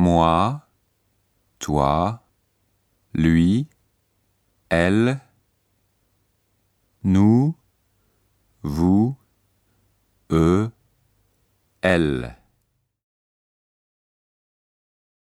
moi, toi, lui, elle, nous, vous, eux, elle.